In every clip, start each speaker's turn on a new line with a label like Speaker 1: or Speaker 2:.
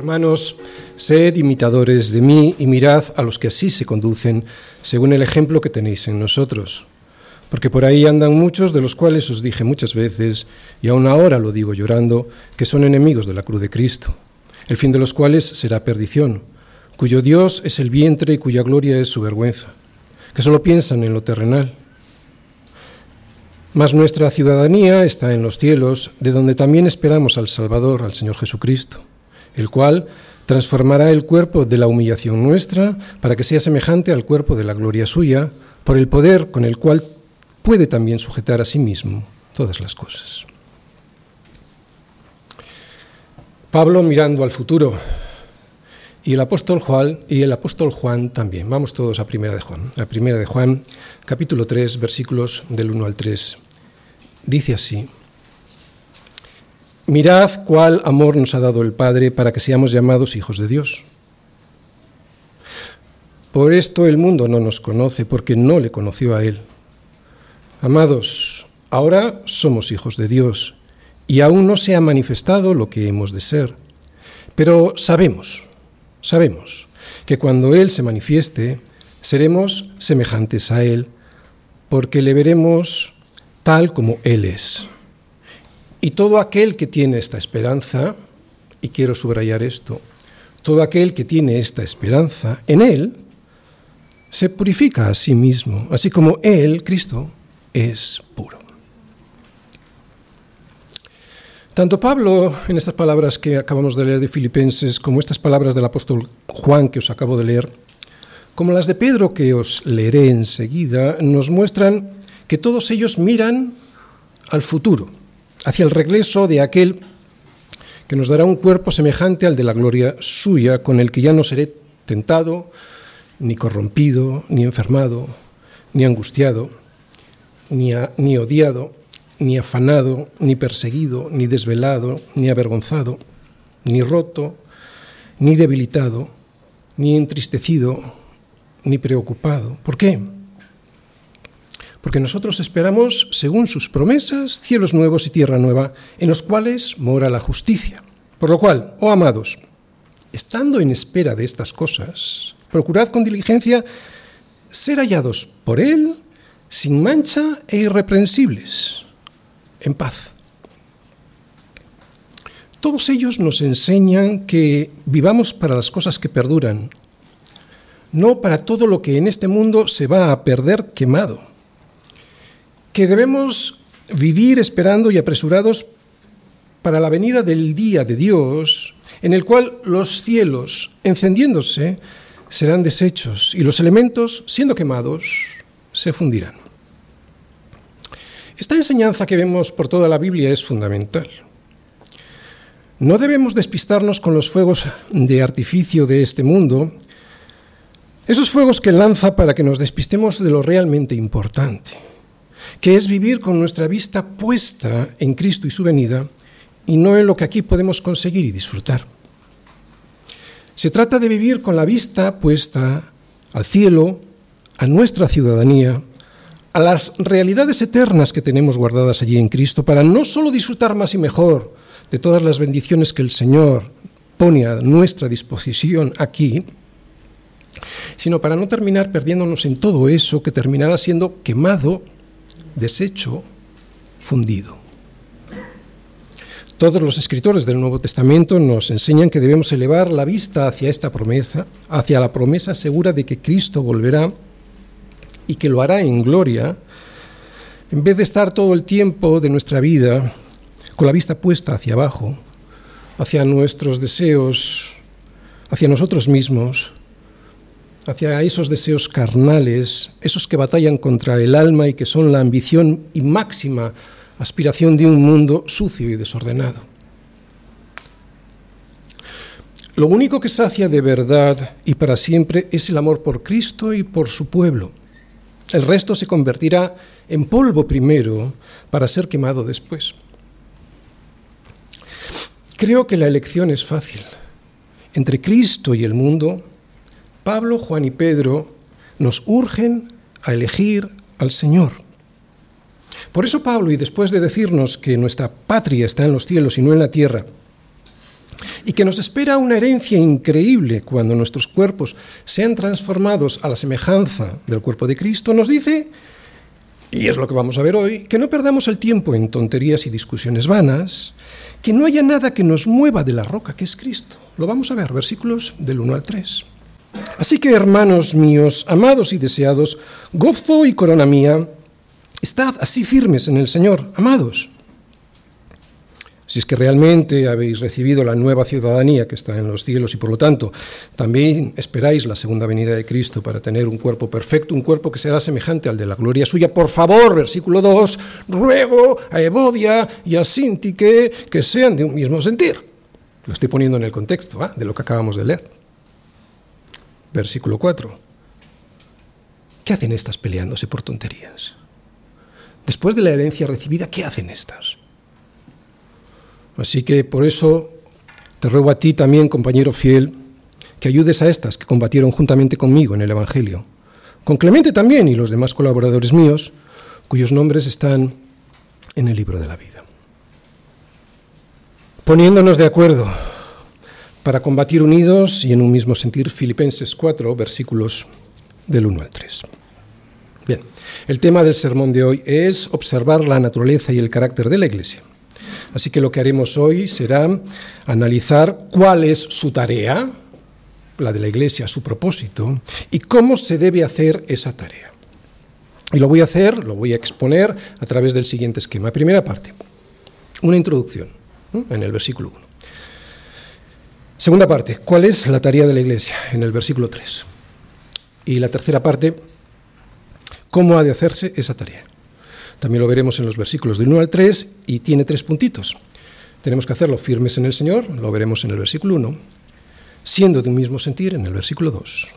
Speaker 1: Hermanos, sed imitadores de mí y mirad a los que así se conducen, según el ejemplo que tenéis en nosotros. Porque por ahí andan muchos de los cuales os dije muchas veces, y aún ahora lo digo llorando, que son enemigos de la cruz de Cristo, el fin de los cuales será perdición, cuyo Dios es el vientre y cuya gloria es su vergüenza, que solo piensan en lo terrenal. Mas nuestra ciudadanía está en los cielos, de donde también esperamos al Salvador, al Señor Jesucristo el cual transformará el cuerpo de la humillación nuestra para que sea semejante al cuerpo de la gloria suya, por el poder con el cual puede también sujetar a sí mismo todas las cosas. Pablo mirando al futuro y el apóstol Juan y el apóstol Juan también. Vamos todos a Primera de Juan. A Primera de Juan, capítulo 3, versículos del 1 al 3. Dice así: Mirad cuál amor nos ha dado el Padre para que seamos llamados hijos de Dios. Por esto el mundo no nos conoce, porque no le conoció a Él. Amados, ahora somos hijos de Dios, y aún no se ha manifestado lo que hemos de ser. Pero sabemos, sabemos, que cuando Él se manifieste, seremos semejantes a Él, porque le veremos tal como Él es. Y todo aquel que tiene esta esperanza, y quiero subrayar esto, todo aquel que tiene esta esperanza en Él, se purifica a sí mismo, así como Él, Cristo, es puro. Tanto Pablo, en estas palabras que acabamos de leer de Filipenses, como estas palabras del apóstol Juan que os acabo de leer, como las de Pedro que os leeré enseguida, nos muestran que todos ellos miran al futuro, hacia el regreso de aquel que nos dará un cuerpo semejante al de la gloria suya, con el que ya no seré tentado, ni corrompido, ni enfermado, ni angustiado, ni, ni odiado, ni afanado, ni perseguido, ni desvelado, ni avergonzado, ni roto, ni debilitado, ni entristecido, ni preocupado. ¿Por qué? Porque nosotros esperamos, según sus promesas, cielos nuevos y tierra nueva, en los cuales mora la justicia. Por lo cual, oh amados, estando en espera de estas cosas, procurad con diligencia ser hallados por Él sin mancha e irreprensibles, en paz. Todos ellos nos enseñan que vivamos para las cosas que perduran, no para todo lo que en este mundo se va a perder quemado que debemos vivir esperando y apresurados para la venida del día de Dios, en el cual los cielos, encendiéndose, serán deshechos y los elementos, siendo quemados, se fundirán. Esta enseñanza que vemos por toda la Biblia es fundamental. No debemos despistarnos con los fuegos de artificio de este mundo, esos fuegos que lanza para que nos despistemos de lo realmente importante que es vivir con nuestra vista puesta en Cristo y su venida y no en lo que aquí podemos conseguir y disfrutar. Se trata de vivir con la vista puesta al cielo, a nuestra ciudadanía, a las realidades eternas que tenemos guardadas allí en Cristo, para no solo disfrutar más y mejor de todas las bendiciones que el Señor pone a nuestra disposición aquí, sino para no terminar perdiéndonos en todo eso que terminará siendo quemado deshecho, fundido. Todos los escritores del Nuevo Testamento nos enseñan que debemos elevar la vista hacia esta promesa, hacia la promesa segura de que Cristo volverá y que lo hará en gloria, en vez de estar todo el tiempo de nuestra vida con la vista puesta hacia abajo, hacia nuestros deseos, hacia nosotros mismos, hacia esos deseos carnales, esos que batallan contra el alma y que son la ambición y máxima aspiración de un mundo sucio y desordenado. Lo único que sacia de verdad y para siempre es el amor por Cristo y por su pueblo. El resto se convertirá en polvo primero para ser quemado después. Creo que la elección es fácil. Entre Cristo y el mundo Pablo, Juan y Pedro nos urgen a elegir al Señor. Por eso Pablo, y después de decirnos que nuestra patria está en los cielos y no en la tierra, y que nos espera una herencia increíble cuando nuestros cuerpos sean transformados a la semejanza del cuerpo de Cristo, nos dice, y es lo que vamos a ver hoy, que no perdamos el tiempo en tonterías y discusiones vanas, que no haya nada que nos mueva de la roca que es Cristo. Lo vamos a ver, versículos del 1 al 3. Así que, hermanos míos, amados y deseados, gozo y corona mía, estad así firmes en el Señor, amados. Si es que realmente habéis recibido la nueva ciudadanía que está en los cielos y por lo tanto también esperáis la segunda venida de Cristo para tener un cuerpo perfecto, un cuerpo que será semejante al de la gloria suya, por favor, versículo 2, ruego a Evodia y a Sintique que sean de un mismo sentir. Lo estoy poniendo en el contexto ¿ah? de lo que acabamos de leer. Versículo 4. ¿Qué hacen estas peleándose por tonterías? Después de la herencia recibida, ¿qué hacen estas? Así que por eso te ruego a ti también, compañero fiel, que ayudes a estas que combatieron juntamente conmigo en el Evangelio, con Clemente también y los demás colaboradores míos, cuyos nombres están en el libro de la vida. Poniéndonos de acuerdo para combatir unidos y en un mismo sentir, Filipenses 4, versículos del 1 al 3. Bien, el tema del sermón de hoy es observar la naturaleza y el carácter de la Iglesia. Así que lo que haremos hoy será analizar cuál es su tarea, la de la Iglesia, su propósito, y cómo se debe hacer esa tarea. Y lo voy a hacer, lo voy a exponer a través del siguiente esquema. Primera parte, una introducción en el versículo 1. Segunda parte, ¿cuál es la tarea de la Iglesia? En el versículo 3. Y la tercera parte, ¿cómo ha de hacerse esa tarea? También lo veremos en los versículos del 1 al 3 y tiene tres puntitos. Tenemos que hacerlo firmes en el Señor, lo veremos en el versículo 1, siendo de un mismo sentir en el versículo 2,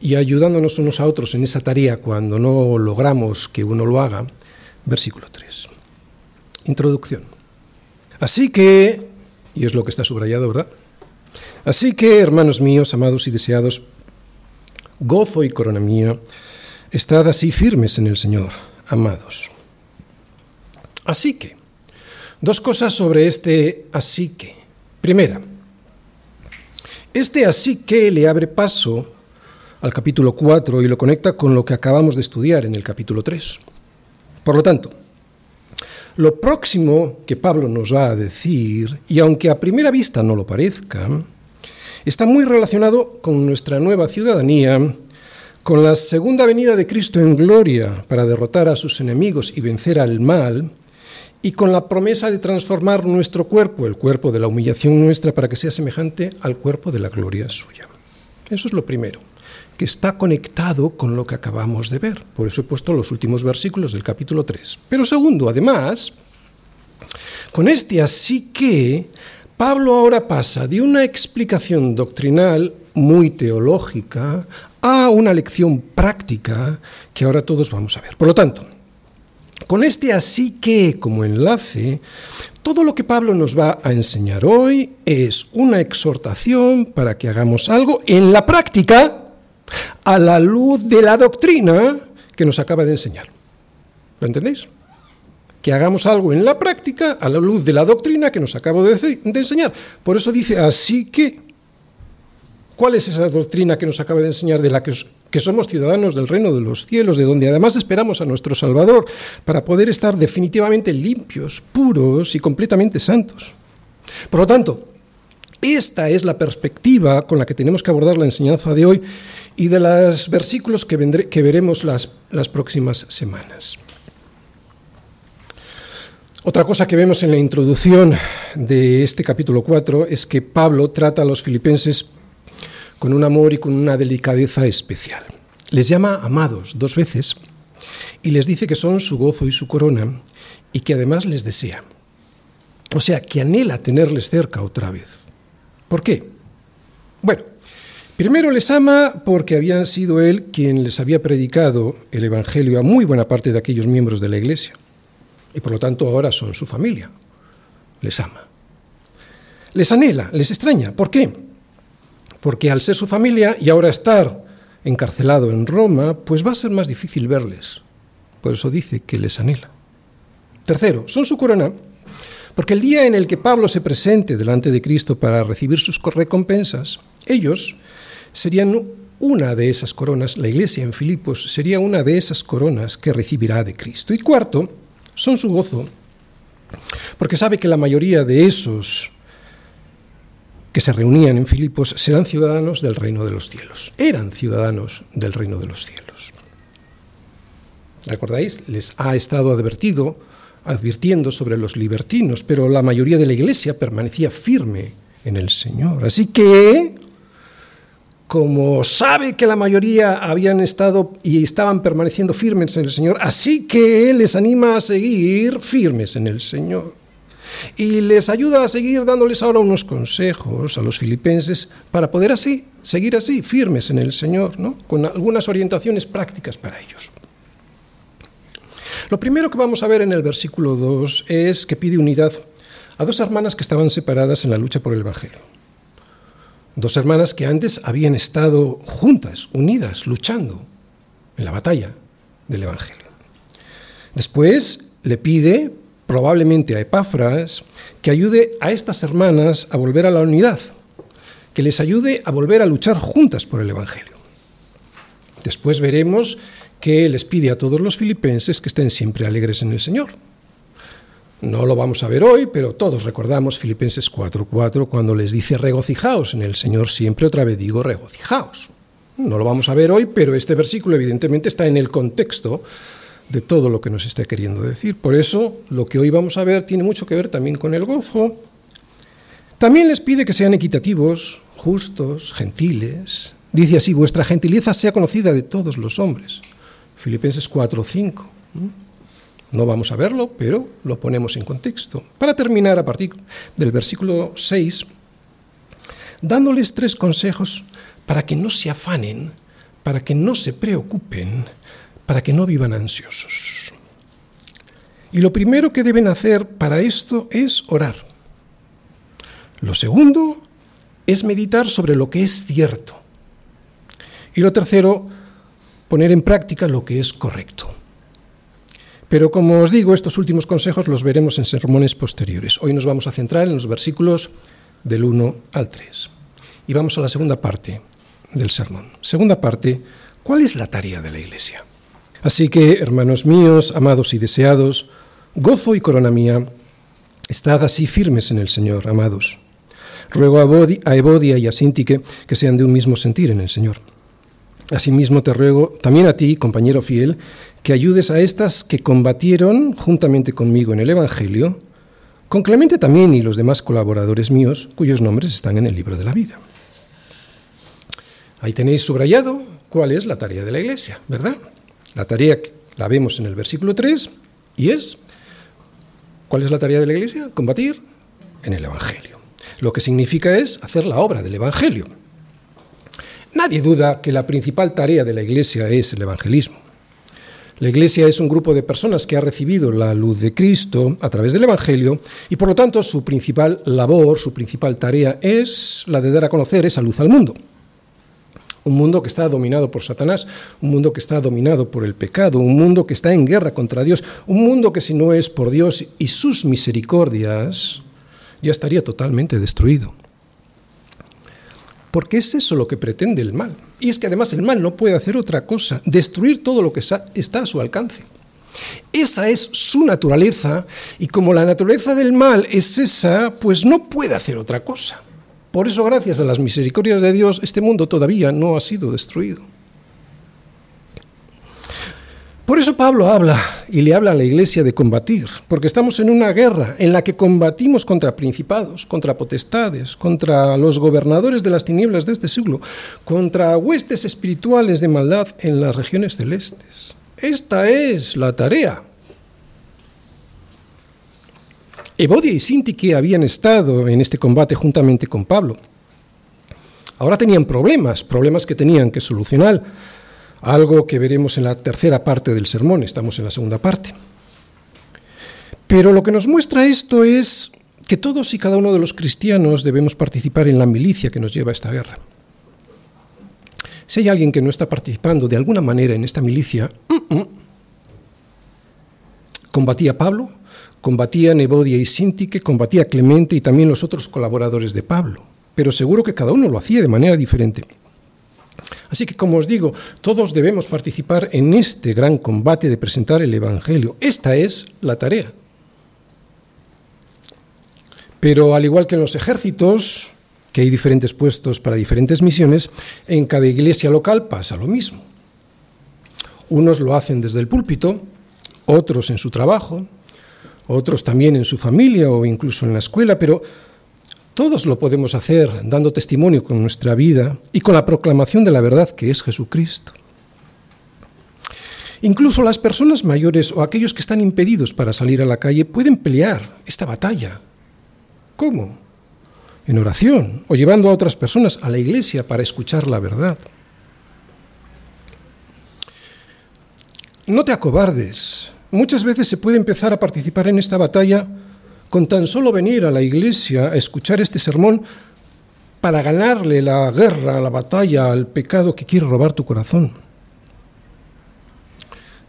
Speaker 1: y ayudándonos unos a otros en esa tarea cuando no logramos que uno lo haga, versículo 3. Introducción. Así que, y es lo que está subrayado, ¿verdad? Así que, hermanos míos, amados y deseados, gozo y corona mía, estad así firmes en el Señor amados. Así que, dos cosas sobre este así que. Primera, este así que le abre paso al capítulo 4 y lo conecta con lo que acabamos de estudiar en el capítulo 3. Por lo tanto, lo próximo que Pablo nos va a decir, y aunque a primera vista no lo parezca, está muy relacionado con nuestra nueva ciudadanía con la segunda venida de Cristo en gloria para derrotar a sus enemigos y vencer al mal, y con la promesa de transformar nuestro cuerpo, el cuerpo de la humillación nuestra, para que sea semejante al cuerpo de la gloria suya. Eso es lo primero, que está conectado con lo que acabamos de ver. Por eso he puesto los últimos versículos del capítulo 3. Pero segundo, además, con este así que, Pablo ahora pasa de una explicación doctrinal muy teológica a una lección práctica que ahora todos vamos a ver. Por lo tanto, con este así que como enlace, todo lo que Pablo nos va a enseñar hoy es una exhortación para que hagamos algo en la práctica a la luz de la doctrina que nos acaba de enseñar. ¿Lo entendéis? Que hagamos algo en la práctica a la luz de la doctrina que nos acabo de, enseñar. Por eso dice así que ¿Cuál es esa doctrina que nos acaba de enseñar de la que, que, somos ciudadanos del reino de los cielos, de donde además esperamos a nuestro Salvador para poder estar definitivamente limpios, puros y completamente santos? Por lo tanto, esta es la perspectiva con la que tenemos que abordar la enseñanza de hoy y de los versículos que, vendré, que veremos las, las próximas semanas. Otra cosa que vemos en la introducción de este capítulo 4 es que Pablo trata a los filipenses con un amor y con una delicadeza especial. Les llama amados dos veces y les dice que son su gozo y su corona y que además les desea. O sea, que anhela tenerles cerca otra vez. ¿Por qué? Bueno, primero les ama porque habían sido él quien les había predicado el Evangelio a muy buena parte de aquellos miembros de la Iglesia. Y por lo tanto ahora son su familia. Les ama. Les anhela, les extraña. ¿Por qué? porque al ser su familia y ahora estar encarcelado en Roma, pues va a ser más difícil verles. Por eso dice que les anhela. Tercero, son su corona, Porque el día en el que Pablo se presente delante de Cristo para recibir sus recompensas, ellos serían una de esas coronas, la iglesia en Filipos sería una de esas coronas que recibirá de Cristo. Y cuarto, son su gozo, porque sabe que la mayoría de esos que se reunían en Filipos serán ciudadanos del reino de los cielos, eran ciudadanos del reino de los cielos. ¿Recordáis? Les ha estado advertido, advirtiendo sobre los libertinos, pero la mayoría de la iglesia permanecía firme en el Señor. Así que como sabe que la mayoría habían estado y estaban permaneciendo firmes en el Señor, así que Él les anima a seguir firmes en el Señor. Y les ayuda a seguir dándoles ahora unos consejos a los filipenses para poder así, seguir así, firmes en el Señor, ¿no? con algunas orientaciones prácticas para ellos. Lo primero que vamos a ver en el versículo 2 es que pide unidad a dos hermanas que estaban separadas en la lucha por el Evangelio. Dos hermanas que antes habían estado juntas, unidas, luchando en la batalla del Evangelio. Después le pide, probablemente a Epáfras, que ayude a estas hermanas a volver a la unidad, que les ayude a volver a luchar juntas por el Evangelio. Después veremos que les pide a todos los filipenses que estén siempre alegres en el Señor. No lo vamos a ver hoy, pero todos recordamos Filipenses 4:4 cuando les dice regocijaos en el Señor siempre, otra vez digo regocijaos. No lo vamos a ver hoy, pero este versículo evidentemente está en el contexto de todo lo que nos está queriendo decir. Por eso lo que hoy vamos a ver tiene mucho que ver también con el gozo. También les pide que sean equitativos, justos, gentiles. Dice así, vuestra gentileza sea conocida de todos los hombres. Filipenses 4:5. No vamos a verlo, pero lo ponemos en contexto. Para terminar, a partir del versículo 6, dándoles tres consejos para que no se afanen, para que no se preocupen, para que no vivan ansiosos. Y lo primero que deben hacer para esto es orar. Lo segundo es meditar sobre lo que es cierto. Y lo tercero, poner en práctica lo que es correcto. Pero como os digo, estos últimos consejos los veremos en sermones posteriores. Hoy nos vamos a centrar en los versículos del 1 al 3. Y vamos a la segunda parte del sermón. Segunda parte, ¿cuál es la tarea de la Iglesia? Así que, hermanos míos, amados y deseados, gozo y corona mía, estad así firmes en el Señor, amados. Ruego a Evodia y a Sintique que sean de un mismo sentir en el Señor. Asimismo te ruego también a ti, compañero fiel, que ayudes a estas que combatieron juntamente conmigo en el Evangelio, con Clemente también y los demás colaboradores míos, cuyos nombres están en el libro de la vida. Ahí tenéis subrayado cuál es la tarea de la Iglesia, ¿verdad? La tarea la vemos en el versículo 3 y es, ¿cuál es la tarea de la Iglesia? Combatir en el Evangelio. Lo que significa es hacer la obra del Evangelio. Nadie duda que la principal tarea de la Iglesia es el evangelismo. La Iglesia es un grupo de personas que ha recibido la luz de Cristo a través del Evangelio y por lo tanto su principal labor, su principal tarea es la de dar a conocer esa luz al mundo. Un mundo que está dominado por Satanás, un mundo que está dominado por el pecado, un mundo que está en guerra contra Dios, un mundo que si no es por Dios y sus misericordias, ya estaría totalmente destruido porque es eso lo que pretende el mal. Y es que además el mal no puede hacer otra cosa, destruir todo lo que está a su alcance. Esa es su naturaleza y como la naturaleza del mal es esa, pues no puede hacer otra cosa. Por eso, gracias a las misericordias de Dios, este mundo todavía no ha sido destruido. Por eso Pablo habla y le habla a la iglesia de combatir, porque estamos en una guerra en la que combatimos contra principados, contra potestades, contra los gobernadores de las tinieblas de este siglo, contra huestes espirituales de maldad en las regiones celestes. Esta es la tarea. Evodia y Sintique habían estado en este combate juntamente con Pablo. Ahora tenían problemas, problemas que tenían que solucionar algo que veremos en la tercera parte del sermón, estamos en la segunda parte. Pero lo que nos muestra esto es que todos y cada uno de los cristianos debemos participar en la milicia que nos lleva a esta guerra. Si hay alguien que no está participando de alguna manera en esta milicia, combatía Pablo, combatían Evodia y Sintique, combatía Clemente y también los otros colaboradores de Pablo. Pero seguro que cada uno lo hacía de manera diferente. Así que, como os digo, todos debemos participar en este gran combate de presentar el Evangelio. Esta es la tarea. Pero al igual que en los ejércitos, que hay diferentes puestos para diferentes misiones, en cada iglesia local pasa lo mismo. Unos lo hacen desde el púlpito, otros en su trabajo, otros también en su familia o incluso en la escuela, pero todos lo podemos hacer dando testimonio con nuestra vida y con la proclamación de la verdad que es Jesucristo. Incluso las personas mayores o aquellos que están impedidos para salir a la calle pueden pelear esta batalla. ¿Cómo? En oración o llevando a otras personas a la iglesia para escuchar la verdad. No te acobardes. Muchas veces se puede empezar a participar en esta batalla con tan solo venir a la iglesia a escuchar este sermón para ganarle la guerra, la batalla al pecado que quiere robar tu corazón.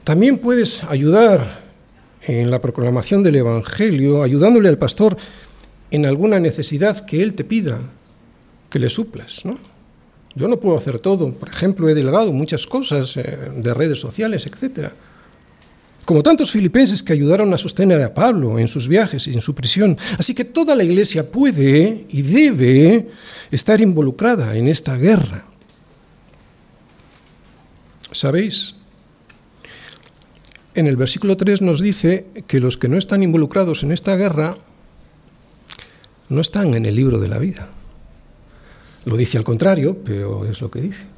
Speaker 1: También puedes ayudar en la proclamación del Evangelio, ayudándole al pastor en alguna necesidad que él te pida que le suplas. ¿no? Yo no puedo hacer todo. Por ejemplo, he delegado muchas cosas eh, de redes sociales, etcétera como tantos filipenses que ayudaron a sostener a Pablo en sus viajes y en su prisión. Así que toda la iglesia puede y debe estar involucrada en esta guerra. ¿Sabéis? En el versículo 3 nos dice que los que no están involucrados en esta guerra no están en el libro de la vida. Lo dice al contrario, pero es lo que dice.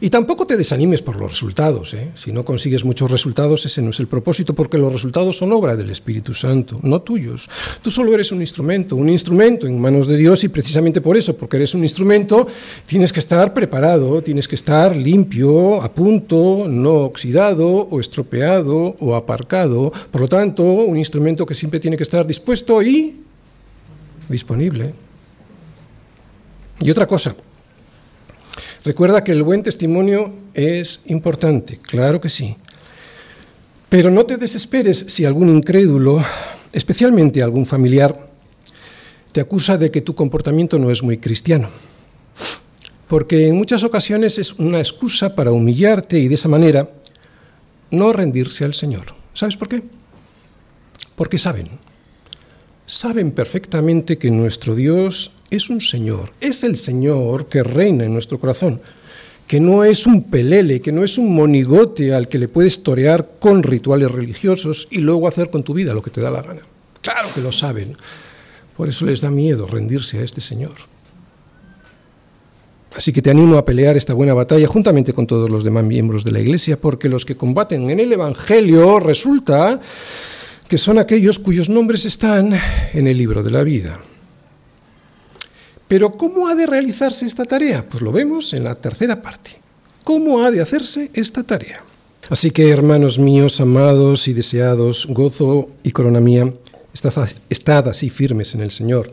Speaker 1: Y tampoco te desanimes por los resultados. ¿eh? Si no consigues muchos resultados, ese no es el propósito, porque los resultados son obra del Espíritu Santo, no tuyos. Tú solo eres un instrumento, un instrumento en manos de Dios y precisamente por eso, porque eres un instrumento, tienes que estar preparado, tienes que estar limpio, a punto, no oxidado o estropeado o aparcado. Por lo tanto, un instrumento que siempre tiene que estar dispuesto y disponible. Y otra cosa, Recuerda que el buen testimonio es importante, claro que sí. Pero no te desesperes si algún incrédulo, especialmente algún familiar, te acusa de que tu comportamiento no es muy cristiano. Porque en muchas ocasiones es una excusa para humillarte y de esa manera no rendirse al Señor. ¿Sabes por qué? Porque saben, saben perfectamente que nuestro Dios es un Señor, es el Señor que reina en nuestro corazón, que no es un pelele, que no es un monigote al que le puedes torear con rituales religiosos y luego hacer con tu vida lo que te da la gana. Claro que lo saben. Por eso les da miedo rendirse a este Señor. Así que te animo a pelear esta buena batalla juntamente con todos los demás miembros de la Iglesia, porque los que combaten en el Evangelio resulta que son aquellos cuyos nombres están en el libro de la vida. Pero ¿cómo ha de realizarse esta tarea? Pues lo vemos en la tercera parte. ¿Cómo ha de hacerse esta tarea? Así que, hermanos míos, amados y deseados, gozo y corona mía, estad, así firmes en el Señor.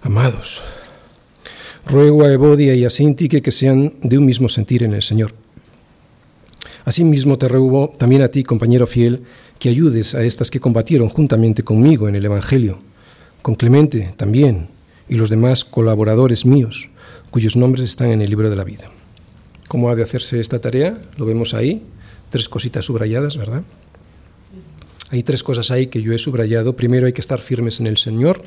Speaker 1: Amados, ruego a Evodia y a Sintique que sean de un mismo sentir en el Señor. Asimismo te ruego también a ti, compañero fiel, que ayudes a estas que combatieron juntamente conmigo en el Evangelio, con Clemente también, y los demás colaboradores míos, cuyos nombres están en el libro de la vida. ¿Cómo ha de hacerse esta tarea? Lo vemos ahí, tres cositas subrayadas, ¿verdad? Hay tres cosas ahí que yo he subrayado. Primero, hay que estar firmes en el Señor.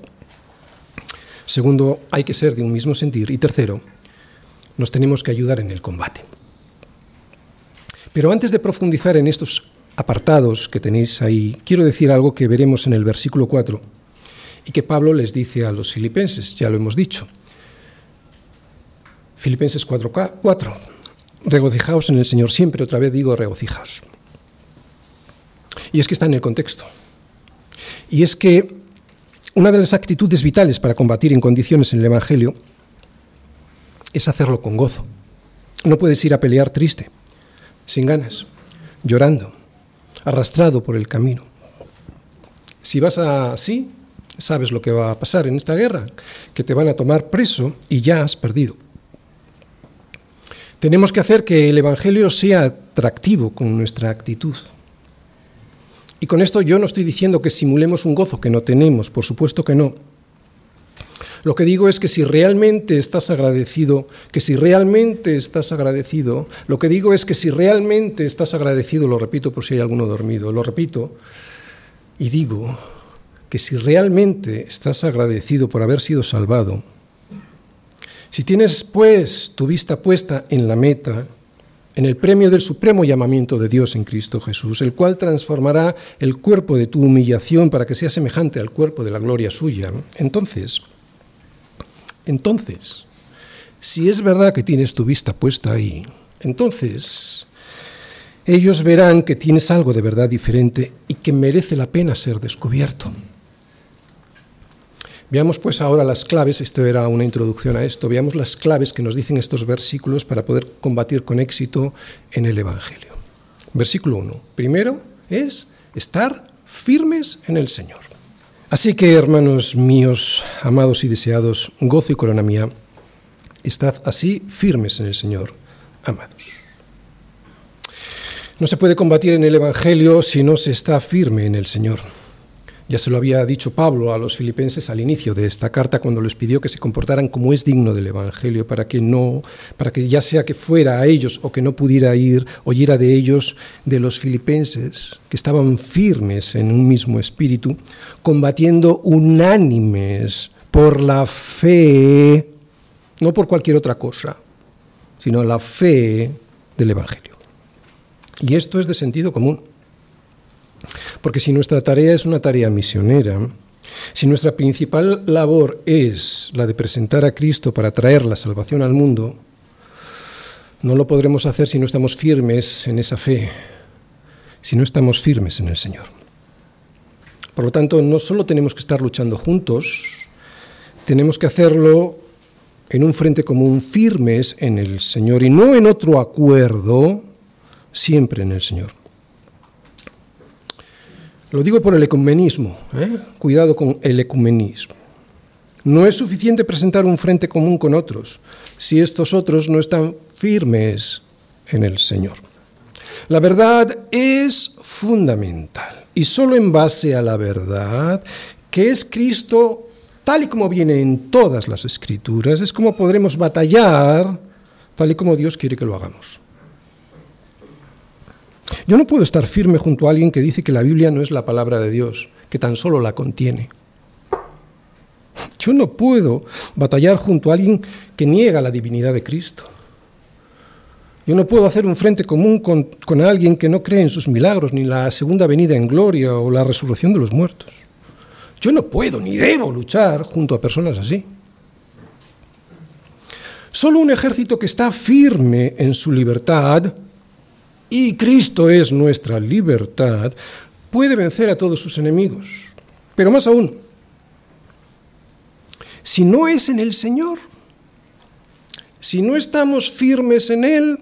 Speaker 1: Segundo, hay que ser de un mismo sentir. Y tercero, nos tenemos que ayudar en el combate. Pero antes de profundizar en estos apartados que tenéis ahí, quiero decir algo que veremos en el versículo 4 y que Pablo les dice a los filipenses, ya lo hemos dicho. Filipenses 4:4. Regocijaos en el Señor siempre, otra vez digo regocijaos. Y es que está en el contexto. Y es que una de las actitudes vitales para combatir en condiciones en el Evangelio es hacerlo con gozo. No puedes ir a pelear triste, sin ganas, llorando, arrastrado por el camino. Si vas así, sabes lo que va a pasar en esta guerra, que te van a tomar preso y ya has perdido. Tenemos que hacer que el Evangelio sea atractivo con nuestra actitud. Y con esto yo no estoy diciendo que simulemos un gozo que no tenemos, por supuesto que no. Lo que digo es que si realmente estás agradecido, que si realmente estás agradecido, lo que digo es que si realmente estás agradecido, lo repito por si hay alguno dormido, lo repito, y digo que si realmente estás agradecido por haber sido salvado, si tienes pues tu vista puesta en la meta, en el premio del supremo llamamiento de Dios en Cristo Jesús, el cual transformará el cuerpo de tu humillación para que sea semejante al cuerpo de la gloria suya. Entonces, entonces, si es verdad que tienes tu vista puesta ahí, entonces ellos verán que tienes algo de verdad diferente y que merece la pena ser descubierto. Veamos pues ahora las claves, esto era una introducción a esto, veamos las claves que nos dicen estos versículos para poder combatir con éxito en el Evangelio. Versículo 1. Primero es estar firmes en el Señor. Así que, hermanos míos, amados y deseados, gozo y corona mía, estad así firmes en el Señor, amados. No se puede combatir en el Evangelio si no se está firme en el Señor. Ya se lo había dicho Pablo a los filipenses al inicio de esta carta cuando les pidió que se comportaran como es digno del evangelio para que no para que ya sea que fuera a ellos o que no pudiera ir oyera de ellos de los filipenses que estaban firmes en un mismo espíritu, combatiendo unánimes por la fe, no por cualquier otra cosa, sino la fe del evangelio. Y esto es de sentido común. Porque si nuestra tarea es una tarea misionera, si nuestra principal labor es la de presentar a Cristo para traer la salvación al mundo, no lo podremos hacer si no estamos firmes en esa fe, si no estamos firmes en el Señor. Por lo tanto, no solo tenemos que estar luchando juntos, tenemos que hacerlo en un frente común, firmes en el Señor y no en otro acuerdo, siempre en el Señor. Lo digo por el ecumenismo, ¿eh? cuidado con el ecumenismo. No es suficiente presentar un frente común con otros si estos otros no están firmes en el Señor. La verdad es fundamental y solo en base a la verdad, que es Cristo tal y como viene en todas las escrituras, es como podremos batallar tal y como Dios quiere que lo hagamos. Yo no puedo estar firme junto a alguien que dice que la Biblia no es la palabra de Dios, que tan solo la contiene. Yo no puedo batallar junto a alguien que niega la divinidad de Cristo. Yo no puedo hacer un frente común con, alguien que no cree en sus milagros, ni la segunda venida en gloria o la resurrección de los muertos. Yo no puedo ni debo luchar junto a personas así. Solo un ejército que está firme en su libertad y Cristo es nuestra libertad, puede vencer a todos sus enemigos. Pero más aún, si no es en el Señor, si no estamos firmes en Él,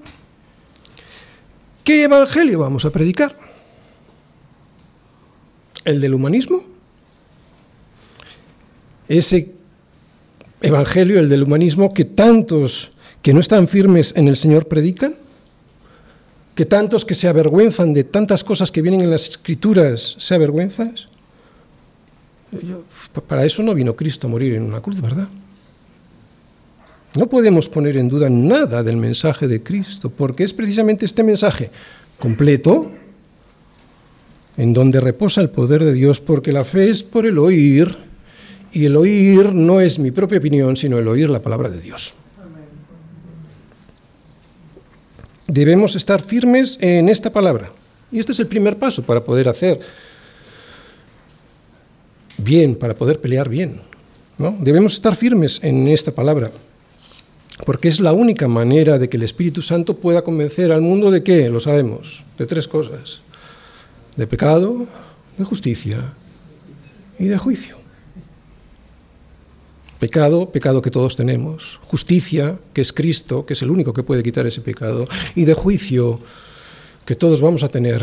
Speaker 1: ¿qué evangelio vamos a predicar? ¿El del humanismo? Ese evangelio, el del humanismo, que tantos que no están firmes en el Señor predican? Que tantos que se avergüenzan de tantas cosas que vienen en las escrituras se avergüenzan? para eso no vino Cristo a morir en una cruz, ¿verdad? No podemos poner en duda nada del mensaje de Cristo, porque es precisamente este mensaje completo en donde reposa el poder de Dios, porque la fe es por el oír, y el oír no es mi propia opinión, sino el oír la palabra de Dios. Debemos estar firmes en esta palabra. Y este es el primer paso para poder hacer bien, para poder pelear bien. ¿no? Debemos estar firmes en esta palabra, porque es la única manera de que el Espíritu Santo pueda convencer al mundo de qué, lo sabemos, de tres cosas, de pecado, de justicia y de juicio. Pecado, pecado que todos tenemos. Justicia, que es Cristo, que es el único que puede quitar ese pecado. Y de juicio, que todos vamos a tener.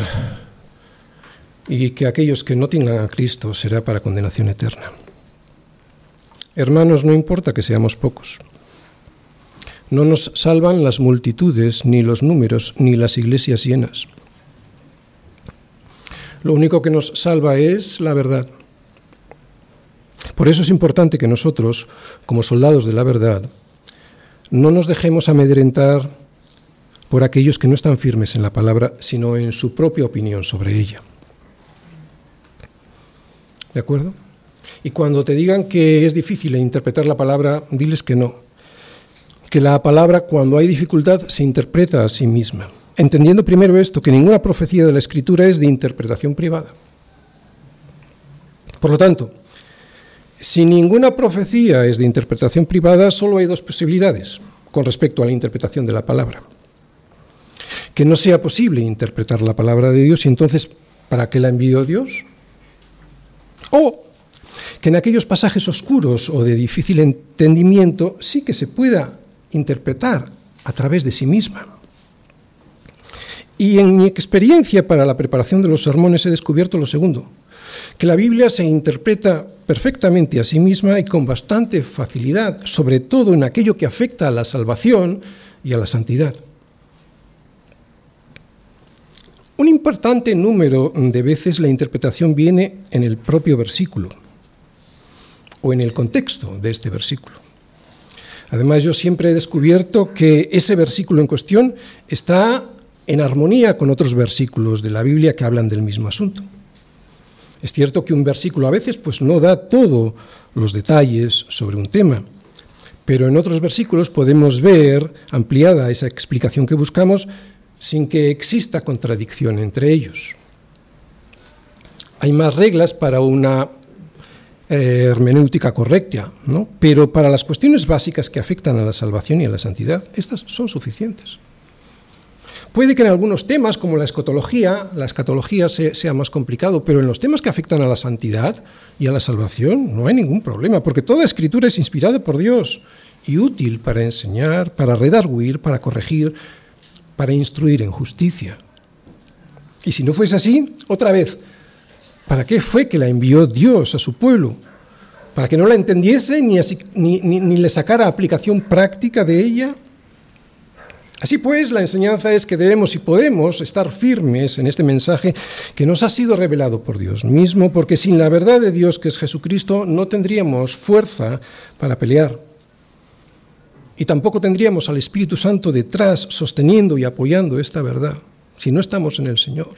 Speaker 1: Y que aquellos que no tengan a Cristo será para condenación eterna. Hermanos, no importa que seamos pocos. No nos salvan las multitudes, ni los números, ni las iglesias llenas. Lo único que nos salva es la verdad. Por eso es importante que nosotros, como soldados de la verdad, no nos dejemos amedrentar por aquellos que no están firmes en la palabra, sino en su propia opinión sobre ella. ¿De acuerdo? Y cuando te digan que es difícil interpretar la palabra, diles que no. Que la palabra, cuando hay dificultad, se interpreta a sí misma. Entendiendo primero esto, que ninguna profecía de la Escritura es de interpretación privada. Por lo tanto, si ninguna profecía es de interpretación privada, solo hay dos posibilidades con respecto a la interpretación de la palabra. Que no sea posible interpretar la palabra de Dios y entonces, ¿para qué la envió Dios? O que en aquellos pasajes oscuros o de difícil entendimiento sí que se pueda interpretar a través de sí misma. Y en mi experiencia para la preparación de los sermones he descubierto lo segundo, que la Biblia se interpreta perfectamente a sí misma y con bastante facilidad, sobre todo en aquello que afecta a la salvación y a la santidad. Un importante número de veces la interpretación viene en el propio versículo o en el contexto de este versículo. Además, yo siempre he descubierto que ese versículo en cuestión está en armonía con otros versículos de la Biblia que hablan del mismo asunto. Es cierto que un versículo a veces pues, no da todos los detalles sobre un tema, pero en otros versículos podemos ver ampliada esa explicación que buscamos sin que exista contradicción entre ellos. Hay más reglas para una eh, hermenéutica correcta, ¿no? pero para las cuestiones básicas que afectan a la salvación y a la santidad, estas son suficientes. Puede que en algunos temas, como la escatología, la escatología sea más complicado, pero en los temas que afectan a la santidad y a la salvación no hay ningún problema, porque toda escritura es inspirada por Dios y útil para enseñar, para redarguir, para corregir, para instruir en justicia. Y si no fuese así, otra vez, ¿para qué fue que la envió Dios a su pueblo? ¿Para que no la entendiese ni, ni le sacara aplicación práctica de ella? Así pues, la enseñanza es que debemos y podemos estar firmes en este mensaje que nos ha sido revelado por Dios mismo, porque sin la verdad de Dios, que es Jesucristo, no tendríamos fuerza para pelear. Y tampoco tendríamos al Espíritu Santo detrás sosteniendo y apoyando esta verdad, si no estamos en el Señor.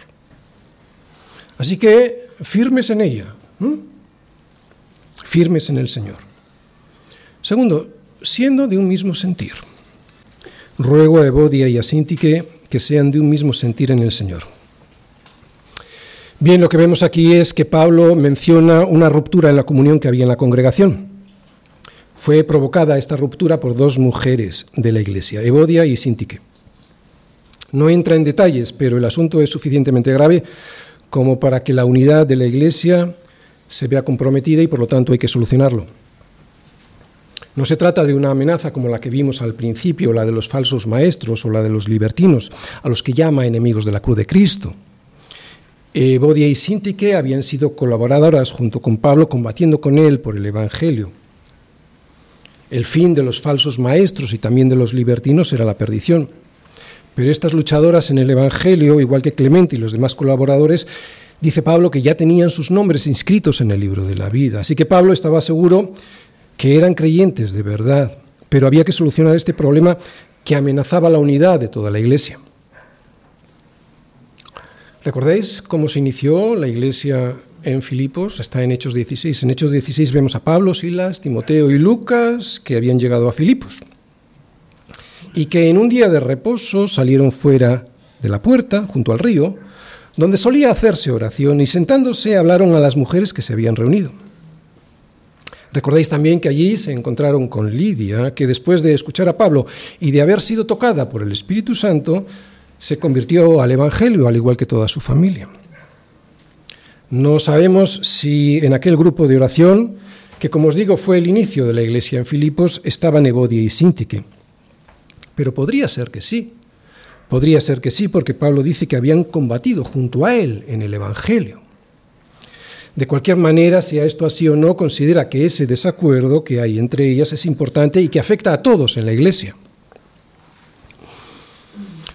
Speaker 1: Así que firmes en ella, firmes en el Señor. Segundo, siendo de un mismo sentir. Ruego a Evodia y a Sintique que sean de un mismo sentir en el Señor. Bien, lo que vemos aquí es que Pablo menciona una ruptura en la comunión que había en la congregación. Fue provocada esta ruptura por dos mujeres de la iglesia, Evodia y Sintique. No entra en detalles, pero el asunto es suficientemente grave como para que la unidad de la iglesia se vea comprometida y por lo tanto hay que solucionarlo. No se trata de una amenaza como la que vimos al principio, la de los falsos maestros o la de los libertinos, a los que llama enemigos de la cruz de Cristo. Bodia y Sintique habían sido colaboradoras junto con Pablo combatiendo con él por el Evangelio. El fin de los falsos maestros y también de los libertinos era la perdición. Pero estas luchadoras en el Evangelio, igual que Clemente y los demás colaboradores, dice Pablo que ya tenían sus nombres inscritos en el libro de la vida. Así que Pablo estaba seguro que eran creyentes de verdad, pero había que solucionar este problema que amenazaba la unidad de toda la iglesia. ¿Recordáis cómo se inició la iglesia en Filipos? Está en Hechos 16. En Hechos 16 vemos a Pablo, Silas, Timoteo y Lucas que habían llegado a Filipos y que en un día de reposo salieron fuera de la puerta, junto al río, donde solía hacerse oración y sentándose hablaron a las mujeres que se habían reunido. Recordáis también que allí se encontraron con Lidia, que después de escuchar a Pablo y de haber sido tocada por el Espíritu Santo, se convirtió al Evangelio, al igual que toda su familia. No sabemos si en aquel grupo de oración, que como os digo fue el inicio de la iglesia en Filipos, estaban Evodia y Sintique. Pero podría ser que sí. Podría ser que sí, porque Pablo dice que habían combatido junto a él en el Evangelio. De cualquier manera, sea esto así o no, considera que ese desacuerdo que hay entre ellas es importante y que afecta a todos en la Iglesia.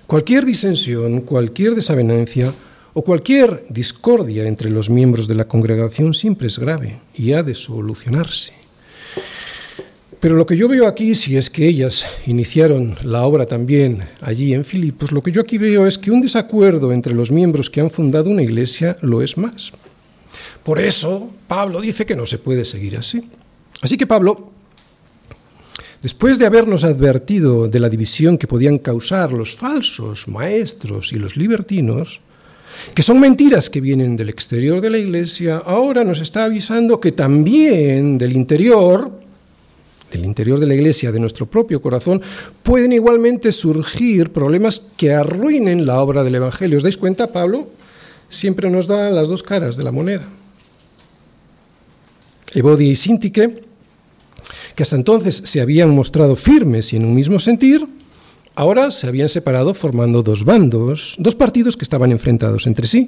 Speaker 1: Cualquier disensión, cualquier desavenencia o cualquier discordia entre los miembros de la congregación siempre es grave y ha de solucionarse. Pero lo que yo veo aquí, si es que ellas iniciaron la obra también allí en Filipos, lo que yo aquí veo es que un desacuerdo entre los miembros que han fundado una iglesia lo es más. Por eso Pablo dice que no se puede seguir así. Así que Pablo, después de habernos advertido de la división que podían causar los falsos maestros y los libertinos, que son mentiras que vienen del exterior de la iglesia, ahora nos está avisando que también del interior, del interior de la iglesia, de nuestro propio corazón, pueden igualmente surgir problemas que arruinen la obra del Evangelio. ¿Os dais cuenta, Pablo? Siempre nos da las dos caras de la moneda. Evodia y Sintique, que hasta entonces se habían mostrado firmes y en un mismo sentir, ahora se habían separado formando dos bandos, dos partidos que estaban enfrentados entre sí.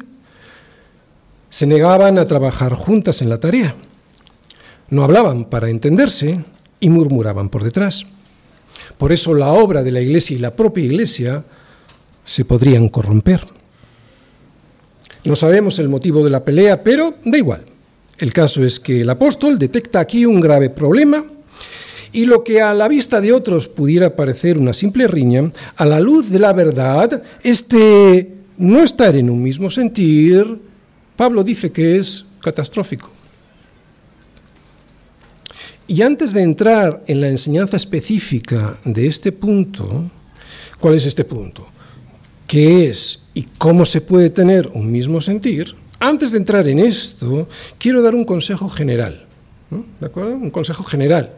Speaker 1: Se negaban a trabajar juntas en la tarea. No hablaban para entenderse y murmuraban por detrás. Por eso la obra de la Iglesia y la propia Iglesia se podrían corromper. No sabemos el motivo de la pelea, pero da igual. El caso es que el apóstol detecta aquí un grave problema y lo que a la vista de otros pudiera parecer una simple riña, a la luz de la verdad, este no estar en un mismo sentir, Pablo dice que es catastrófico. Y antes de entrar en la enseñanza específica de este punto, ¿cuál es este punto? ¿Qué es y cómo se puede tener un mismo sentir? Antes de entrar en esto, quiero dar un consejo general. ¿De acuerdo? Un consejo general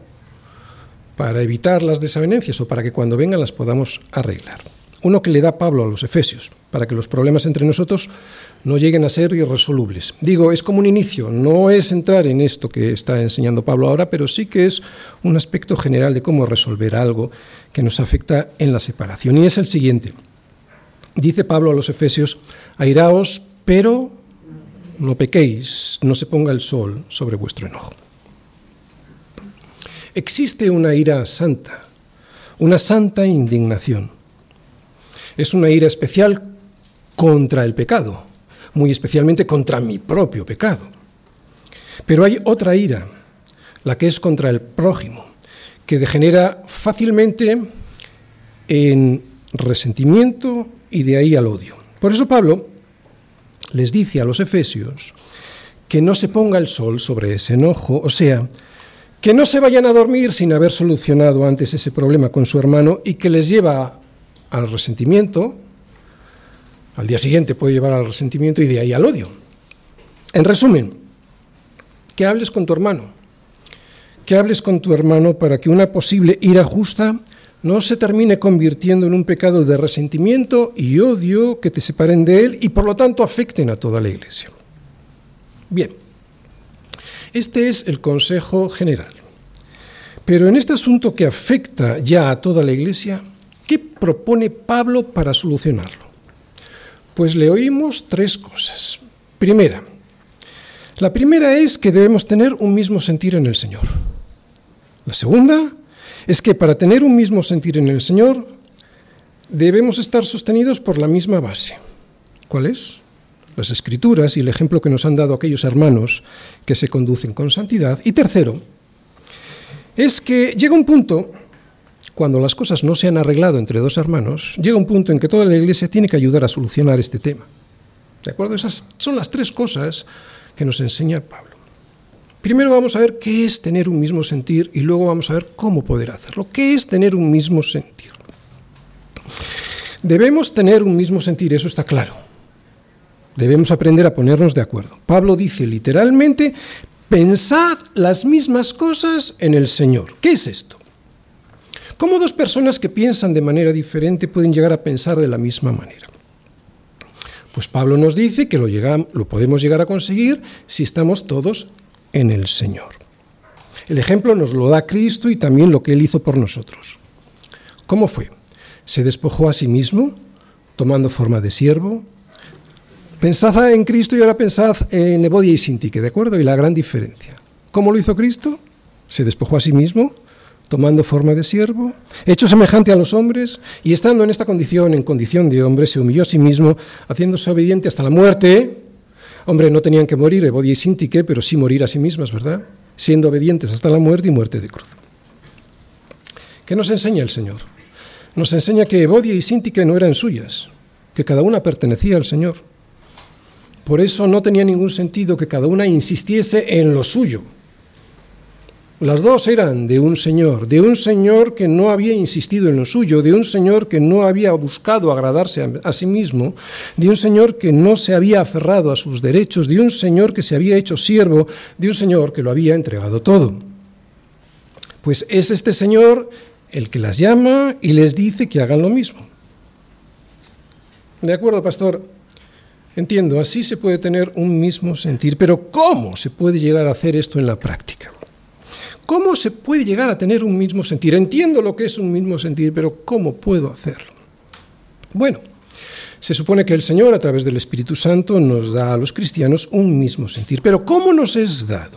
Speaker 1: para evitar las desavenencias o para que cuando vengan las podamos arreglar. Uno que le da Pablo a los Efesios, para que los problemas entre nosotros no lleguen a ser irresolubles. Digo, es como un inicio, no es entrar en esto que está enseñando Pablo ahora, pero sí que es un aspecto general de cómo resolver algo que nos afecta en la separación. Y es el siguiente. Dice Pablo a los Efesios, airaos, pero no pequéis, no se ponga el sol sobre vuestro enojo. Existe una ira santa, una santa indignación. Es una ira especial contra el pecado, muy especialmente contra mi propio pecado. Pero hay otra ira, la que es contra el prójimo, que degenera fácilmente en resentimiento y de ahí al odio. Por eso Pablo les dice a los efesios que no se ponga el sol sobre ese enojo, o sea, que no se vayan a dormir sin haber solucionado antes ese problema con su hermano y que les lleva al resentimiento, al día siguiente puede llevar al resentimiento y de ahí al odio. En resumen, que hables con tu hermano, que hables con tu hermano para que una posible ira justa no se termine convirtiendo en un pecado de resentimiento y odio que te separen de Él y por lo tanto afecten a toda la iglesia. Bien, este es el consejo general. Pero en este asunto que afecta ya a toda la iglesia, ¿qué propone Pablo para solucionarlo? Pues le oímos tres cosas. Primera, la primera es que debemos tener un mismo sentir en el Señor. La segunda, es que para tener un mismo sentir en el Señor debemos estar sostenidos por la misma base. ¿Cuál es? Las escrituras y el ejemplo que nos han dado aquellos hermanos que se conducen con santidad. Y tercero, es que llega un punto, cuando las cosas no se han arreglado entre dos hermanos, llega un punto en que toda la iglesia tiene que ayudar a solucionar este tema. ¿De acuerdo? Esas son las tres cosas que nos enseña Pablo. Primero vamos a ver qué es tener un mismo sentir y luego vamos a ver cómo poder hacerlo. ¿Qué es tener un mismo sentir? Debemos tener un mismo sentir, eso está claro. Debemos aprender a ponernos de acuerdo. Pablo dice literalmente, pensad las mismas cosas en el Señor. ¿Qué es esto? ¿Cómo dos personas que piensan de manera diferente pueden llegar a pensar de la misma manera? Pues Pablo nos dice que lo, lo podemos llegar a conseguir si estamos todos en el Señor. El ejemplo nos lo da Cristo y también lo que Él hizo por nosotros. ¿Cómo fue? Se despojó a sí mismo, tomando forma de siervo. Pensad en Cristo y ahora pensad en Evodia y Sintique, ¿de acuerdo? Y la gran diferencia. ¿Cómo lo hizo Cristo? Se despojó a sí mismo, tomando forma de siervo, hecho semejante a los hombres, y estando en esta condición, en condición de hombre, se humilló a sí mismo, haciéndose obediente hasta la muerte. Hombre, no tenían que morir, Evodia y Sintique, pero sí morir a sí mismas, ¿verdad? Siendo obedientes hasta la muerte y muerte de cruz. ¿Qué nos enseña el Señor? Nos enseña que Evodia y Sintique no eran suyas, que cada una pertenecía al Señor. Por eso no tenía ningún sentido que cada una insistiese en lo suyo, las dos eran de un señor, de un señor que no había insistido en lo suyo, de un señor que no había buscado agradarse a, sí mismo, de un señor que no se había aferrado a sus derechos, de un señor que se había hecho siervo, de un señor que lo había entregado todo. Pues es este señor el que las llama y les dice que hagan lo mismo. De acuerdo, pastor. Entiendo, así se puede tener un mismo sentir, pero ¿cómo se puede llegar a hacer esto en la práctica? ¿Cómo se puede llegar a tener un mismo sentir? Entiendo lo que es un mismo sentir, pero ¿cómo puedo hacerlo? Bueno, se supone que el Señor a través del Espíritu Santo nos da a los cristianos un mismo sentir, pero ¿cómo nos es dado?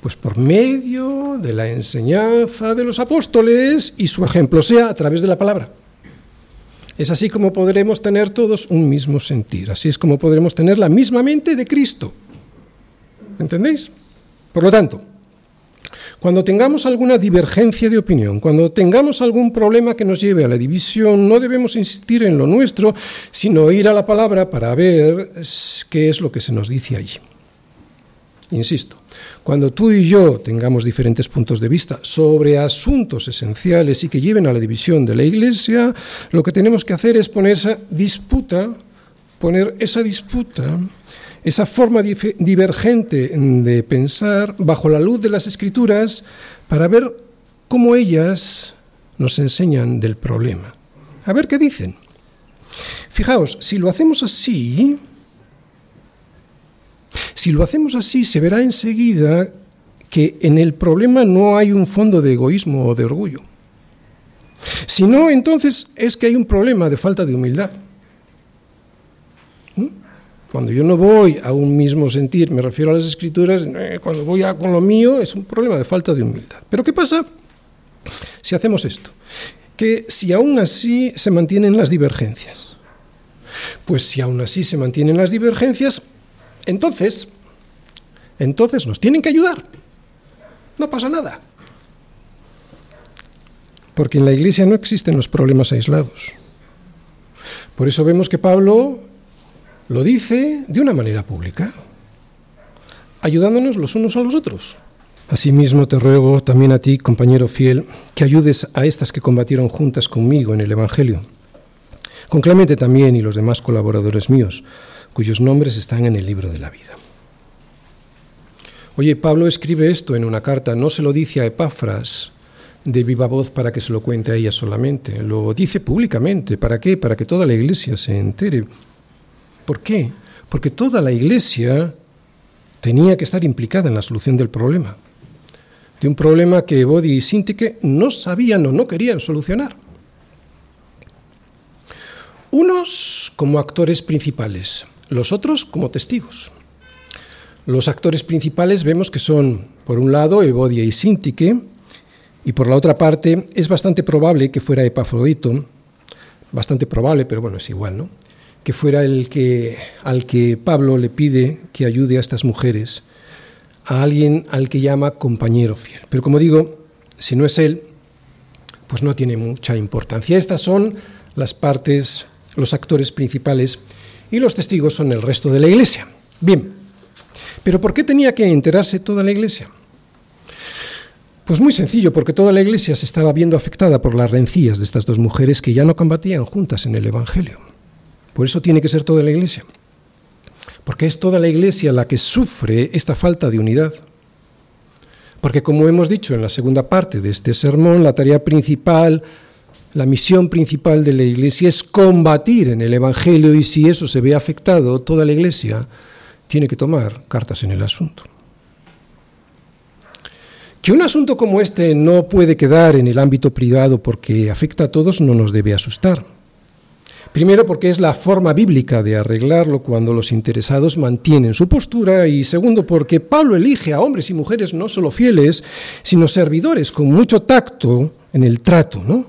Speaker 1: Pues por medio de la enseñanza de los apóstoles y su ejemplo, sea a través de la palabra. Es así como podremos tener todos un mismo sentir, así es como podremos tener la misma mente de Cristo. ¿Entendéis? Por lo tanto, cuando tengamos alguna divergencia de opinión, cuando tengamos algún problema que nos lleve a la división, no debemos insistir en lo nuestro, sino ir a la palabra para ver qué es lo que se nos dice allí. Insisto, cuando tú y yo tengamos diferentes puntos de vista sobre asuntos esenciales y que lleven a la división de la Iglesia, lo que tenemos que hacer es poner esa disputa, poner esa disputa esa forma divergente de pensar bajo la luz de las escrituras para ver cómo ellas nos enseñan del problema. A ver qué dicen. Fijaos, si lo hacemos así, si lo hacemos así, se verá enseguida que en el problema no hay un fondo de egoísmo o de orgullo. Si no, entonces es que hay un problema de falta de humildad. Cuando yo no voy a un mismo sentir, me refiero a las escrituras, eh, cuando voy a con lo mío es un problema de falta de humildad. Pero ¿qué pasa si hacemos esto? Que si aún así se mantienen las divergencias. Pues si aún así se mantienen las divergencias, entonces, entonces nos tienen que ayudar. No pasa nada. Porque en la iglesia no existen los problemas aislados. Por eso vemos que Pablo lo dice de una manera pública, ayudándonos los unos a los otros. Asimismo te ruego también a ti, compañero fiel, que ayudes a estas que combatieron juntas conmigo en el Evangelio, con Clemente también y los demás colaboradores míos, cuyos nombres están en el libro de la vida. Oye, Pablo escribe esto en una carta, no se lo dice a Epafras de viva voz para que se lo cuente a ella solamente, lo dice públicamente. ¿Para qué? Para que toda la iglesia se entere. ¿Por qué? Porque toda la Iglesia tenía que estar implicada en la solución del problema. De un problema que Bodi y Sintique no sabían o no querían solucionar. Unos como actores principales, los otros como testigos. Los actores principales vemos que son, por un lado, Evodia y Sintique, y por la otra parte, es bastante probable que fuera Epafrodito, bastante probable, pero bueno, es igual, ¿no? Que fuera el que, al que Pablo le pide que ayude a estas mujeres, a alguien al que llama compañero fiel. Pero como digo, si no es él, pues no tiene mucha importancia. Estas son las partes, los actores principales y los testigos son el resto de la iglesia. Bien, pero ¿por qué tenía que enterarse toda la iglesia? Pues muy sencillo, porque toda la iglesia se estaba viendo afectada por las rencillas de estas dos mujeres que ya no combatían juntas en el Evangelio. Por eso tiene que ser toda la iglesia. Porque es toda la iglesia la que sufre esta falta de unidad. Porque como hemos dicho en la segunda parte de este sermón, la tarea principal, la misión principal de la iglesia es combatir en el Evangelio y si eso se ve afectado, toda la iglesia tiene que tomar cartas en el asunto. Que un asunto como este no puede quedar en el ámbito privado porque afecta a todos no nos debe asustar. Primero porque es la forma bíblica de arreglarlo cuando los interesados mantienen su postura y segundo porque Pablo elige a hombres y mujeres no solo fieles, sino servidores con mucho tacto en el trato, ¿no?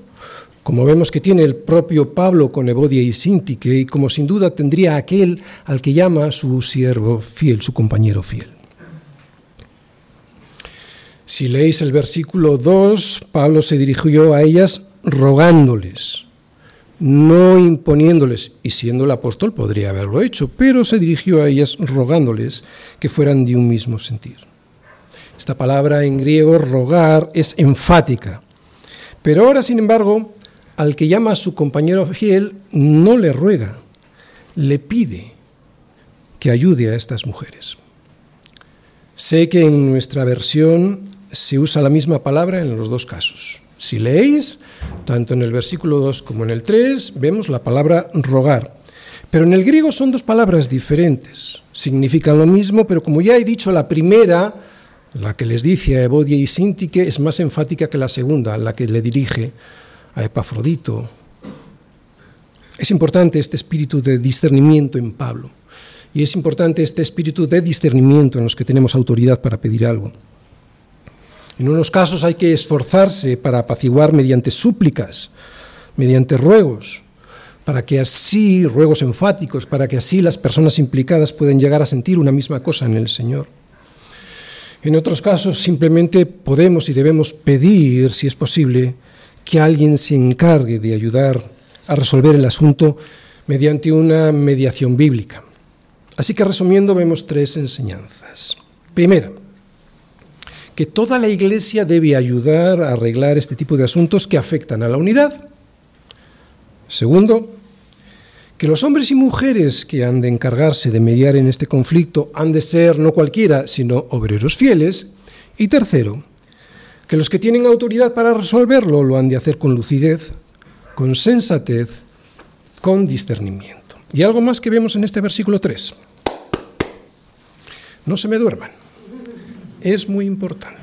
Speaker 1: Como vemos que tiene el propio Pablo con Evodia y Sintique y como sin duda tendría aquel al que llama su siervo fiel, su compañero fiel. Si leéis el versículo 2, Pablo se dirigió a ellas rogándoles no imponiéndoles, y siendo el apóstol podría haberlo hecho, pero se dirigió a ellas rogándoles que fueran de un mismo sentir. Esta palabra en griego, rogar, es enfática. Pero ahora, sin embargo, al que llama a su compañero fiel, no le ruega, le pide que ayude a estas mujeres. Sé que en nuestra versión se usa la misma palabra en los dos casos. Si leéis, tanto en el versículo 2 como en el 3, vemos la palabra rogar. Pero en el griego son dos palabras diferentes. Significan lo mismo, pero como ya he dicho, la primera, la que les dice a Evodia y Sintique, es más enfática que la segunda, la que le dirige a Epafrodito. Es importante este espíritu de discernimiento en Pablo. Y es importante este espíritu de discernimiento en los que tenemos autoridad para pedir algo. En unos casos hay que esforzarse para apaciguar mediante súplicas, mediante ruegos, para que así, ruegos enfáticos, para que así las personas implicadas puedan llegar a sentir una misma cosa en el Señor. En otros casos simplemente podemos y debemos pedir, si es posible, que alguien se encargue de ayudar a resolver el asunto mediante una mediación bíblica. Así que resumiendo vemos tres enseñanzas. Primera, que toda la Iglesia debe ayudar a arreglar este tipo de asuntos que afectan a la unidad. Segundo, que los hombres y mujeres que han de encargarse de mediar en este conflicto han de ser no cualquiera, sino obreros fieles. Y tercero, que los que tienen autoridad para resolverlo lo han de hacer con lucidez, con sensatez, con discernimiento. Y algo más que vemos en este versículo 3. No se me duerman es muy importante.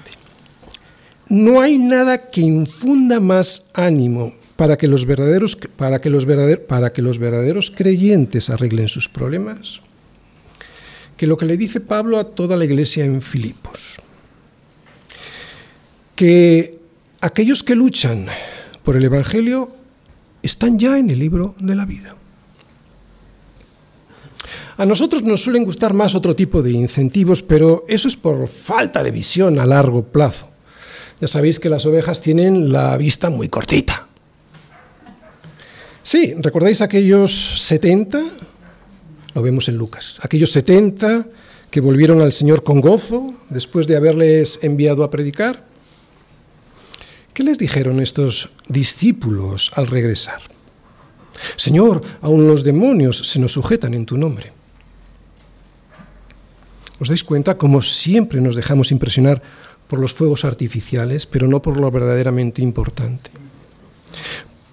Speaker 1: No hay nada que infunda más ánimo para que los verdaderos, para que los para que los verdaderos creyentes arreglen sus problemas que lo que le dice Pablo a toda la iglesia en Filipos. Que aquellos que luchan por el Evangelio están ya en el libro de la vida. A nosotros nos suelen gustar más otro tipo de incentivos, pero eso es por falta de visión a largo plazo. Ya sabéis que las ovejas tienen la vista muy cortita. Sí, ¿recordáis aquellos 70? Lo vemos en Lucas. Aquellos 70 que volvieron al Señor con gozo después de haberles enviado a predicar. ¿Qué les dijeron estos discípulos al regresar? Señor, aun los demonios se nos sujetan en tu nombre. ¿Os dais cuenta cómo siempre nos dejamos impresionar por los fuegos artificiales, pero no por lo verdaderamente importante?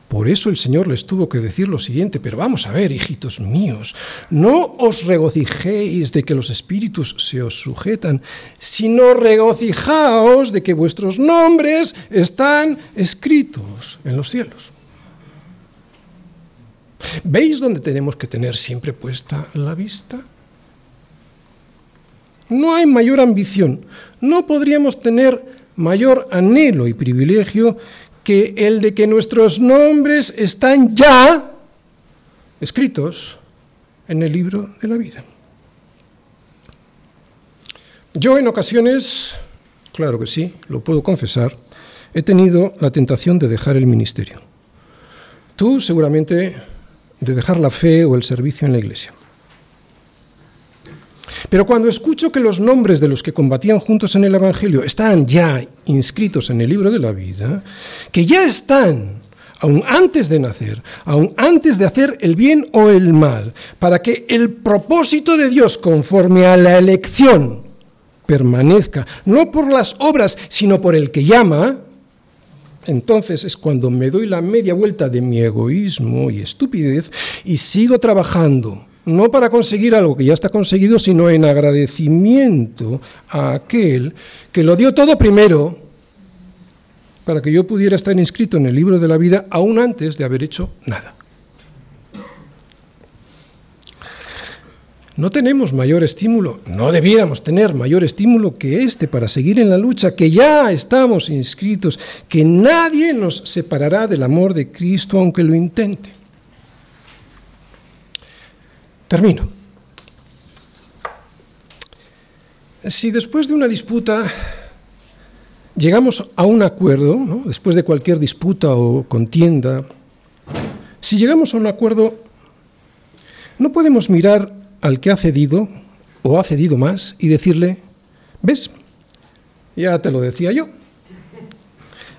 Speaker 1: Por eso el Señor les tuvo que decir lo siguiente, pero vamos a ver, hijitos míos, no os regocijéis de que los espíritus se os sujetan, sino regocijaos de que vuestros nombres están escritos en los cielos. ¿Veis dónde tenemos que tener siempre puesta la vista? No hay mayor ambición, no podríamos tener mayor anhelo y privilegio que el de que nuestros nombres están ya escritos en el libro de la vida. Yo en ocasiones, claro que sí, lo puedo confesar, he tenido la tentación de dejar el ministerio. Tú seguramente de dejar la fe o el servicio en la iglesia. Pero cuando escucho que los nombres de los que combatían juntos en el Evangelio están ya inscritos en el libro de la vida, que ya están, aún antes de nacer, aún antes de hacer el bien o el mal, para que el propósito de Dios conforme a la elección permanezca, no por las obras, sino por el que llama, entonces es cuando me doy la media vuelta de mi egoísmo y estupidez y sigo trabajando no para conseguir algo que ya está conseguido, sino en agradecimiento a aquel que lo dio todo primero para que yo pudiera estar inscrito en el libro de la vida aún antes de haber hecho nada. No tenemos mayor estímulo, no debiéramos tener mayor estímulo que este para seguir en la lucha, que ya estamos inscritos, que nadie nos separará del amor de Cristo aunque lo intente. Termino. Si después de una disputa llegamos a un acuerdo, después de cualquier disputa o contienda, si llegamos a un acuerdo, no podemos mirar al que ha cedido o ha cedido más y decirle, ¿ves? Ya te lo decía yo.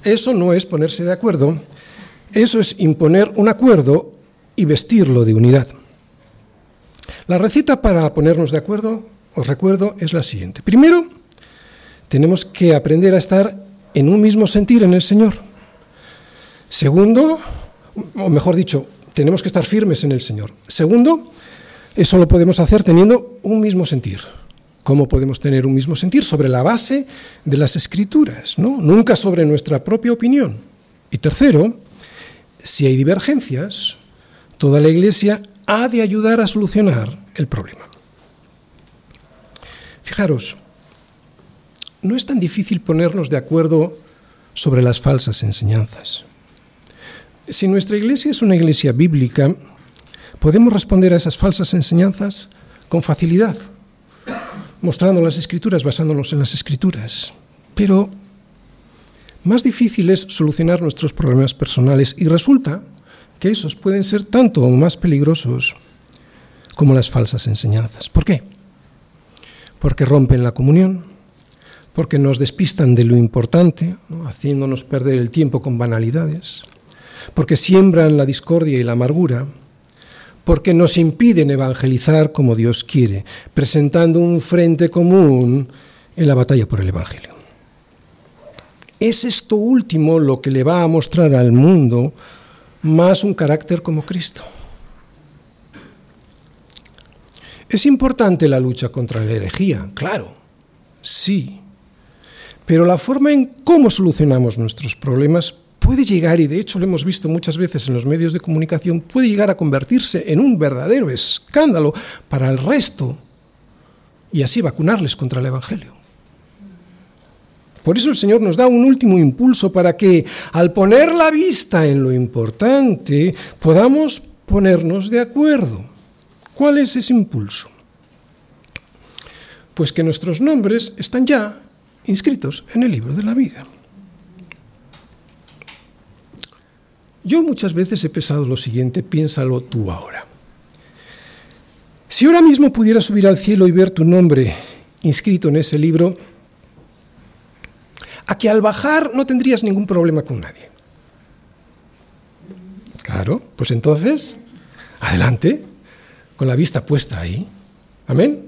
Speaker 1: Eso no es ponerse de acuerdo, eso es imponer un acuerdo y vestirlo de unidad. La receta para ponernos de acuerdo, os recuerdo, es la siguiente. Primero, tenemos que aprender a estar en un mismo sentir en el Señor. Segundo, o mejor dicho, tenemos que estar firmes en el Señor. Segundo, eso lo podemos hacer teniendo un mismo sentir. ¿Cómo podemos tener un mismo sentir? Sobre la base de las escrituras, ¿no? nunca sobre nuestra propia opinión. Y tercero, si hay divergencias, toda la Iglesia ha de ayudar a solucionar el problema. Fijaros, no es tan difícil ponernos de acuerdo sobre las falsas enseñanzas. Si nuestra iglesia es una iglesia bíblica, podemos responder a esas falsas enseñanzas con facilidad, mostrando las escrituras, basándonos en las escrituras. Pero más difícil es solucionar nuestros problemas personales y resulta que esos pueden ser tanto o más peligrosos como las falsas enseñanzas. ¿Por qué? Porque rompen la comunión, porque nos despistan de lo importante, haciéndonos perder el tiempo con banalidades, porque siembran la discordia y la amargura, porque nos impiden evangelizar como Dios quiere, presentando un frente común en la batalla por el Evangelio. Es esto último lo que le va a mostrar al mundo más un carácter como Cristo. Es importante la lucha contra la herejía, claro, sí, pero la forma en cómo solucionamos nuestros problemas puede llegar, y de hecho lo hemos visto muchas veces en los medios de comunicación, puede llegar a convertirse en un verdadero escándalo para el resto y así vacunarles contra el Evangelio. Por eso el Señor nos da un último impulso para que al poner la vista en lo importante podamos ponernos de acuerdo. ¿Cuál es ese impulso? Pues que nuestros nombres están ya inscritos en el libro de la vida. Yo muchas veces he pensado lo siguiente, piénsalo tú ahora. Si ahora mismo pudieras subir al cielo y ver tu nombre inscrito en ese libro, a que al bajar no tendrías ningún problema con nadie. Claro, pues entonces, adelante, con la vista puesta ahí. Amén.